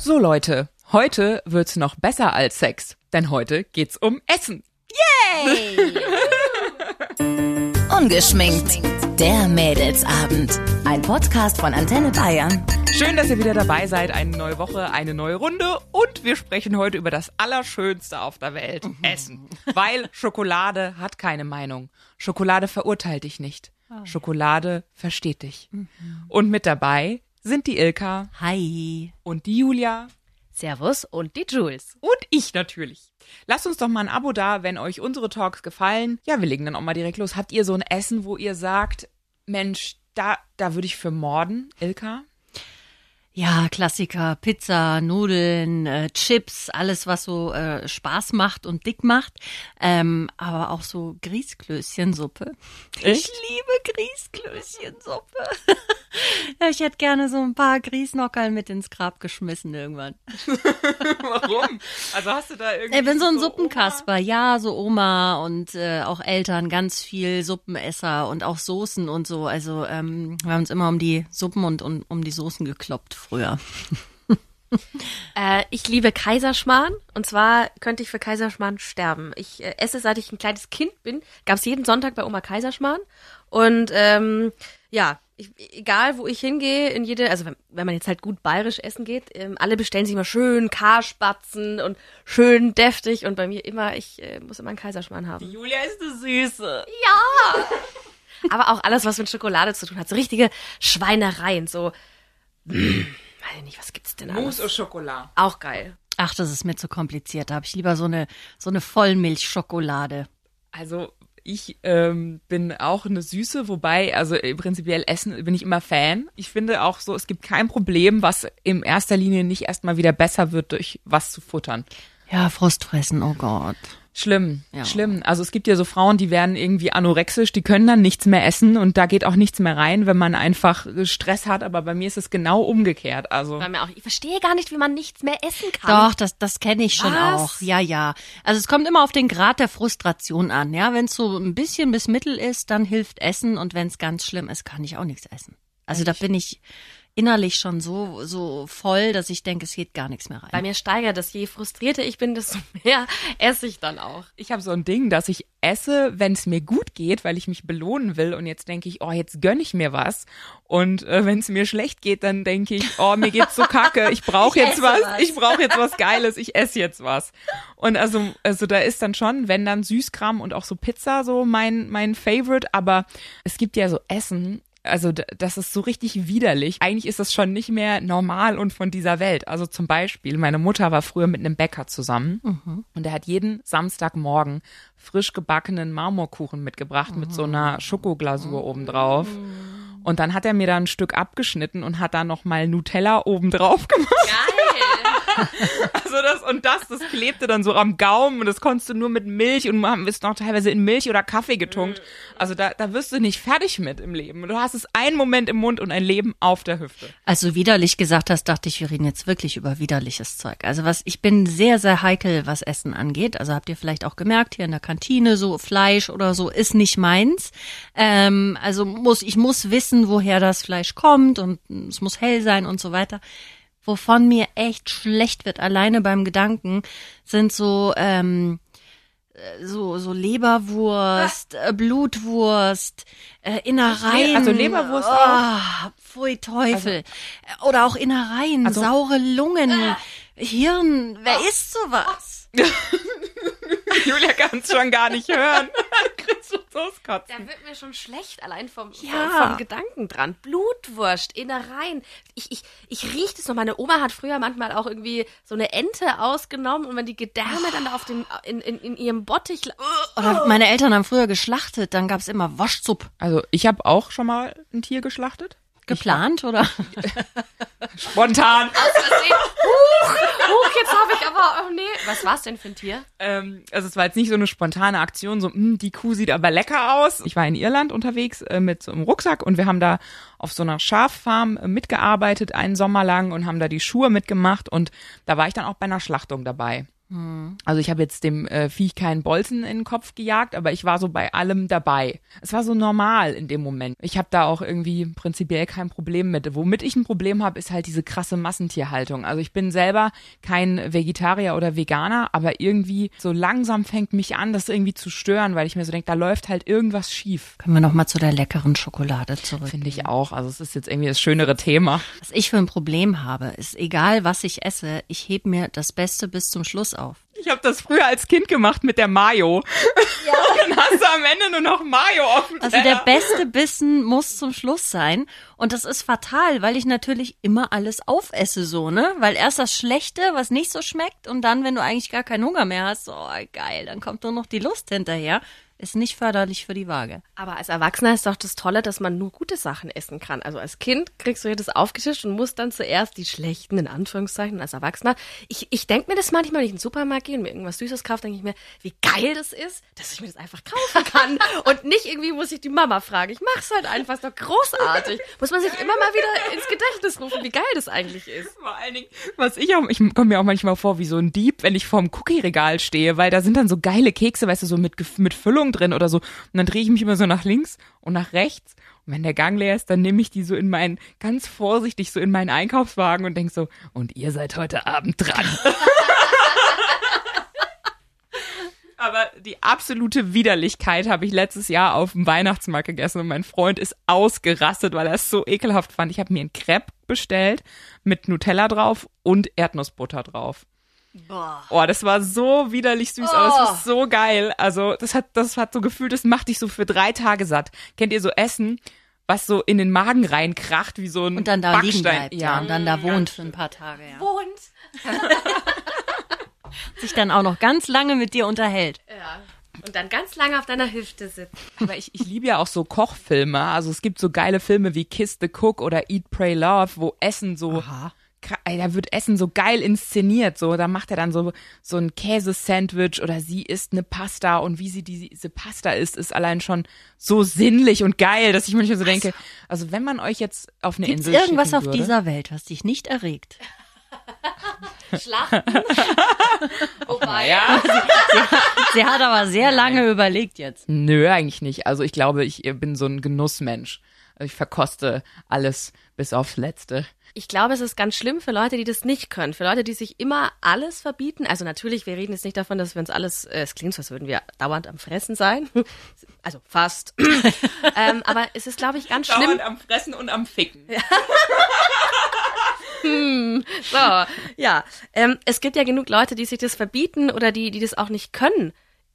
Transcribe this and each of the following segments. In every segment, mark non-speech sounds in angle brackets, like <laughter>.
So Leute, heute wird's noch besser als Sex, denn heute geht's um Essen. <laughs> Ungeschminkt. Der Mädelsabend. Ein Podcast von Antenne Bayern. Schön, dass ihr wieder dabei seid. Eine neue Woche, eine neue Runde und wir sprechen heute über das Allerschönste auf der Welt, Essen. Weil Schokolade hat keine Meinung. Schokolade verurteilt dich nicht. Schokolade versteht dich. Und mit dabei sind die Ilka Hi. und die Julia Servus und die Jules. und ich natürlich. Lasst uns doch mal ein Abo da, wenn euch unsere Talks gefallen. Ja, wir legen dann auch mal direkt los. Habt ihr so ein Essen, wo ihr sagt, Mensch, da, da würde ich für morden, Ilka? Ja, Klassiker, Pizza, Nudeln, äh, Chips, alles, was so äh, Spaß macht und dick macht. Ähm, aber auch so Grießklößchensuppe. Echt? Ich liebe Grießklößchensuppe. <laughs> ja, ich hätte gerne so ein paar Grießnockerl mit ins Grab geschmissen irgendwann. <laughs> Warum? Also hast du da irgendwie. <laughs> Ich bin so ein Oma? Suppenkasper, ja, so Oma und äh, auch Eltern, ganz viel Suppenesser und auch Soßen und so. Also ähm, wir haben uns immer um die Suppen und um, um die Soßen gekloppt früher. <laughs> Äh, ich liebe Kaiserschmarrn und zwar könnte ich für Kaiserschmarrn sterben. Ich äh, esse seit ich ein kleines Kind bin, gab es jeden Sonntag bei Oma Kaiserschmarrn und ähm, ja, ich, egal wo ich hingehe, in jede, also wenn, wenn man jetzt halt gut bayerisch essen geht, ähm, alle bestellen sich immer schön Karspatzen und schön deftig und bei mir immer, ich äh, muss immer einen Kaiserschmarrn haben. Julia ist eine Süße. <laughs> Aber auch alles, was mit Schokolade zu tun hat, so richtige Schweinereien, so, hm, weiß ich nicht, was gibt's denn Mousse au alles? Chocolat. Auch geil. Ach, das ist mir zu kompliziert. Da habe ich lieber so eine so eine Vollmilchschokolade. Also ich ähm, bin auch eine Süße, wobei, also äh, prinzipiell Essen bin ich immer Fan. Ich finde auch so, es gibt kein Problem, was in erster Linie nicht erstmal wieder besser wird durch was zu futtern. Ja, Frustfressen, oh Gott. Schlimm, Ja. schlimm. Also es gibt ja so Frauen, die werden irgendwie anorexisch, die können dann nichts mehr essen und da geht auch nichts mehr rein, wenn man einfach Stress hat. Aber bei mir ist es genau umgekehrt. Also Bei mir auch. Ich verstehe gar nicht, wie man nichts mehr essen kann. Doch, das, das kenne ich schon Was? auch. Ja, ja. Also es kommt immer auf den Grad der Frustration an. Ja, wenn es so ein bisschen bis mittel ist, dann hilft Essen und wenn es ganz schlimm ist, kann ich auch nichts essen. Also da bin ich innerlich schon so so voll, dass ich denke, es geht gar nichts mehr rein. Bei mir steigert es. Je frustrierter ich bin, desto <laughs> mehr esse ich dann auch. ich habe so ein Ding, dass ich esse, wenn es mir gut geht, weil ich mich belohnen will. Und jetzt denke ich, oh, jetzt gönn ich mir was. Und äh, wenn es mir schlecht geht, dann denke ich, oh, mir geht's so kacke. Ich brauche <laughs> jetzt was. was. Ich brauche jetzt was Geiles. Ich esse jetzt was. Und also, also da ist dann schon, wenn dann Süßkram und auch so Pizza so mein mein Favorite. Aber es gibt ja so Essen. Also das ist so richtig widerlich. Eigentlich ist das schon nicht mehr normal und von dieser Welt. Also zum Beispiel, meine Mutter war früher mit einem Bäcker zusammen und der hat jeden Samstagmorgen frisch gebackenen Marmorkuchen mitgebracht mit so einer Schokoglasur obendrauf. Und dann hat er mir da ein Stück abgeschnitten und hat da noch mal Nutella obendrauf <laughs> gemacht. Das und das, das klebte dann so am Gaumen und das konntest du nur mit Milch und haben es noch teilweise in Milch oder Kaffee getunkt. Also da, da wirst du nicht fertig mit im Leben. Du hast es einen Moment im Mund und ein Leben auf der Hüfte. Als du widerlich gesagt hast, dachte ich, wir reden jetzt wirklich über widerliches Zeug. Also was, ich bin sehr, sehr heikel, was Essen angeht. Also habt ihr vielleicht auch gemerkt, hier in der Kantine, so Fleisch oder so ist nicht meins. Ähm, also muss, ich muss wissen, woher das Fleisch kommt und es muss hell sein und so weiter. Wovon mir echt schlecht wird, alleine beim Gedanken, sind so, ähm, äh, so, so Leberwurst, äh, Blutwurst, äh, Innereien. also Leberwurst oh, Pfui Teufel. Oder auch Innereien, Also- saure Lungen, Hirn. Wer isst sowas? <laughs> Julia kann es schon gar nicht hören. <laughs> <laughs> Kriegst du Soßkotzen. Da wird mir schon schlecht, allein vom, Ja. vom, Gedanken dran. Blutwurst, Innereien. Ich, ich, ich rieche das noch. Meine Oma hat früher manchmal auch irgendwie so eine Ente ausgenommen und wenn die Gedärme dann da auf dem, in, in, in ihrem Bottich. Oder meine Eltern haben früher geschlachtet, dann gab's immer Waschsupp. Also ich habe auch schon mal ein Tier geschlachtet. Geplant, oder? <laughs> Spontan. Huch, jetzt habe ich aber, oh nee. Was war's denn für ein Tier? Ähm, also es war jetzt nicht so eine spontane Aktion, so, hm, die Kuh sieht aber lecker aus. Ich war in Irland unterwegs äh, mit so einem Rucksack und wir haben da auf so einer Schaffarm äh, mitgearbeitet einen Sommer lang und haben da die Schuhe mitgemacht und da war ich dann auch bei einer Schlachtung dabei. Also ich habe jetzt dem äh, Viech keinen Bolzen in den Kopf gejagt, aber ich war so bei allem dabei. Es war so normal in dem Moment. Ich habe da auch irgendwie prinzipiell kein Problem mit. Womit ich ein Problem habe, ist halt diese krasse Massentierhaltung. Also ich bin selber kein Vegetarier oder Veganer, aber irgendwie so langsam fängt mich an, das irgendwie zu stören, weil ich mir so denke, da läuft halt irgendwas schief. Können wir noch mal zu der leckeren Schokolade zurück. Finde ich auch. Also es ist jetzt irgendwie das schönere Thema. Was ich für ein Problem habe, ist egal, was ich esse, ich heb mir das Beste bis zum Schluss auf. Ich habe das früher als Kind gemacht mit der Mayo. Ja. <laughs> Dann hast du am Ende nur noch Mayo auf dem Also der beste Bissen muss zum Schluss sein. Und das ist fatal, weil ich natürlich immer alles aufesse so, ne? Weil erst das Schlechte, was nicht so schmeckt, und dann, wenn du eigentlich gar keinen Hunger mehr hast, so oh, geil, dann kommt nur noch die Lust hinterher. Ist nicht förderlich für die Waage. Aber als Erwachsener ist doch das Tolle, dass man nur gute Sachen essen kann. Also als Kind kriegst du jedes aufgetischt und musst dann zuerst die schlechten, in Anführungszeichen, als Erwachsener. Ich, ich denke mir das manchmal, wenn ich in den Supermarkt gehe und mir irgendwas Süßes kaufe, denke ich mir, wie geil das ist, dass ich mir das einfach kaufen kann. <laughs> und nicht irgendwie muss ich die Mama fragen. Ich mach's halt einfach, ist doch großartig. <laughs> Muss man sich immer mal wieder ins Gedächtnis rufen, wie geil das eigentlich ist. Vor allen Dingen, was ich auch, ich komme mir auch manchmal vor wie so ein Dieb, wenn ich vorm Cookie-Regal stehe, weil da sind dann so geile Kekse, weißt du, so mit, mit Füllung drin oder so. Und dann drehe ich mich immer so nach links und nach rechts. Und wenn der Gang leer ist, dann nehme ich die so in meinen, ganz vorsichtig so in meinen Einkaufswagen und denk so, und ihr seid heute Abend dran. <laughs> Aber die absolute Widerlichkeit habe ich letztes Jahr auf dem Weihnachtsmarkt gegessen und mein Freund ist ausgerastet, weil er es so ekelhaft fand. Ich habe mir ein Crepe bestellt mit Nutella drauf und Erdnussbutter drauf. Boah. Oh, das war so widerlich süß, aber das war so geil. Also, das hat, das hat so gefühlt, das macht dich so für drei Tage satt. Kennt ihr so Essen, was so in den Magen reinkracht, wie so ein Und dann da Backstein? liegen bleibt, ja. Und dann da wohnt für ein paar Tage, ja. Und, <laughs> Sich dann auch noch ganz lange mit dir unterhält. ja. Und dann ganz lange auf deiner Hüfte sitzt. Aber ich, ich liebe ja auch so Kochfilme. Also es gibt so geile Filme wie Kiss the Cook oder Eat, Pray, Love, wo Essen so, kra- ey, da wird Essen so geil inszeniert. So, da macht er dann so so ein Käsesandwich oder sie isst eine Pasta und wie sie diese Pasta isst, ist allein schon so sinnlich und geil, dass ich manchmal so denke, also wenn man euch jetzt auf eine Gibt's Insel irgendwas schicken auf würde, dieser Welt, was dich nicht erregt? Schlachten. Wobei. ja, Sie hat aber sehr lange überlegt jetzt. Nö, eigentlich nicht. Also ich glaube, ich bin so ein Genussmensch. Also ich verkoste alles bis aufs Letzte. Ich glaube, es ist ganz schlimm für Leute, die das nicht können. Für Leute, die sich immer alles verbieten. Also natürlich, wir reden jetzt nicht davon, dass wir uns alles, äh, es klingt so, als würden wir dauernd am Fressen sein. <laughs> Also fast. <laughs> ähm, aber es ist, glaube ich, ganz schlimm. Dauernd am Fressen und am Ficken. <laughs> So, ja. Ähm, es gibt ja genug Leute, die sich das verbieten oder die, die das auch nicht können.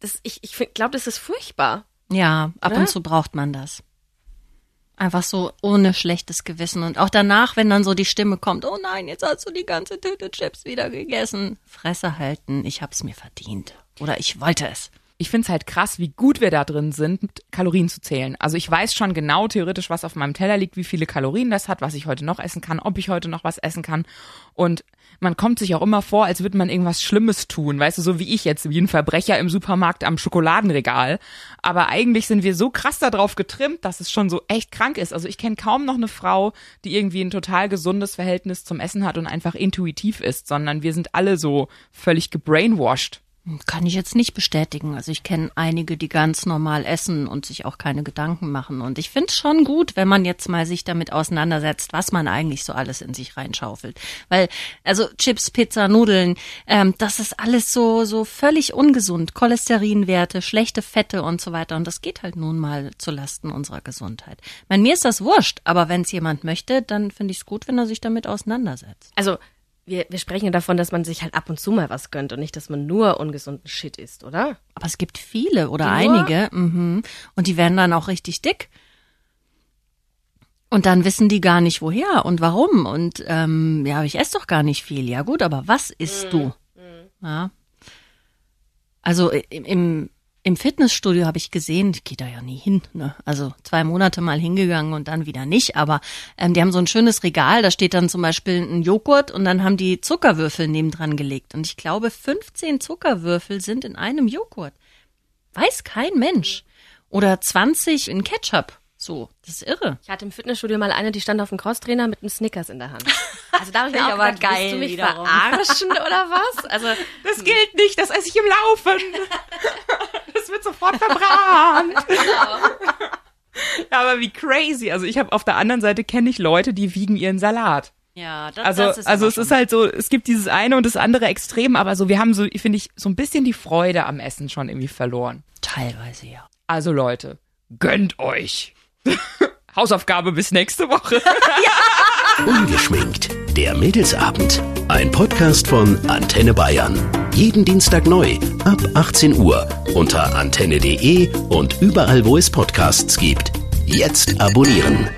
Das, ich ich glaube, das ist furchtbar. Ja, ab Oder? und zu braucht man das. Einfach so ohne schlechtes Gewissen. Und auch danach, wenn dann so die Stimme kommt, oh nein, jetzt hast du die ganze Tüte Chips wieder gegessen. Fresse halten, ich hab's mir verdient. Oder ich wollte es. Ich find's halt krass, wie gut wir da drin sind, Kalorien zu zählen. Also ich weiß schon genau theoretisch, was auf meinem Teller liegt, wie viele Kalorien das hat, was ich heute noch essen kann, ob ich heute noch was essen kann. Und man kommt sich auch immer vor, als würde man irgendwas Schlimmes tun, weißt du, so wie ich jetzt, wie ein Verbrecher im Supermarkt am Schokoladenregal. Aber eigentlich sind wir so krass darauf getrimmt, dass es schon so echt krank ist. Also ich kenne kaum noch eine Frau, die irgendwie ein total gesundes Verhältnis zum Essen hat und einfach intuitiv ist, sondern wir sind alle so völlig gebrainwashed. Kann ich jetzt nicht bestätigen. Also ich kenne einige, die ganz normal essen und sich auch keine Gedanken machen. Und ich finde es schon gut, wenn man jetzt mal sich damit auseinandersetzt, was man eigentlich so alles in sich reinschaufelt. Weil, also Chips, Pizza, Nudeln, ähm, das ist alles so, so völlig ungesund. Cholesterinwerte, schlechte Fette und so weiter. Und das geht halt nun mal zu Lasten unserer Gesundheit. Ich meine, mir ist das wurscht, aber wenn es jemand möchte, dann finde ich es gut, wenn er sich damit auseinandersetzt. Also, wir, wir sprechen ja davon, dass man sich halt ab und zu mal was gönnt und nicht, dass man nur ungesunden Shit isst, oder? Aber es gibt viele oder Die einige. Mhm. Und die werden dann auch richtig dick. Und dann wissen die gar nicht woher und warum. Und ähm, ja, ich esse doch gar nicht viel. Ja gut, aber was isst du? Ja. Also im, im, im Fitnessstudio habe ich gesehen, ich gehe da ja nie hin. Ne? Also zwei Monate mal hingegangen und dann wieder nicht. Aber ähm, die haben so ein schönes Regal, da steht dann zum Beispiel ein Joghurt und dann haben die Zuckerwürfel nebendran gelegt. Und ich glaube, 15 Zuckerwürfel sind in einem Joghurt. Weiß kein Mensch. Oder 20 in Ketchup. So, das ist irre. Ich hatte im Fitnessstudio mal eine, die stand auf dem Crosstrainer mit einem Snickers in der Hand. <laughs> Also da habe ich mir auch ich aber gedacht, willst geil du mich wiederum. verarschen oder was? Also <laughs> Das gilt nicht, das esse ich im Laufen. <laughs> Sofort verbrannt. Ja, <laughs> aber wie crazy. Also ich habe auf der anderen Seite kenne ich Leute, die wiegen ihren Salat. Ja, das, Also, das ist also es schon- ist halt so, es gibt dieses eine und das andere Extrem, aber so, wir haben so, finde ich, so ein bisschen die Freude am Essen schon irgendwie verloren. teilweise ja. Also Leute, gönnt euch. <laughs> Hausaufgabe bis nächste Woche. <laughs> Ungeschminkt. Der Mädelsabend. Ein Podcast von Antenne Bayern. Jeden Dienstag neu ab 18 Uhr unter antenne.de und überall, wo es Podcasts gibt. Jetzt abonnieren.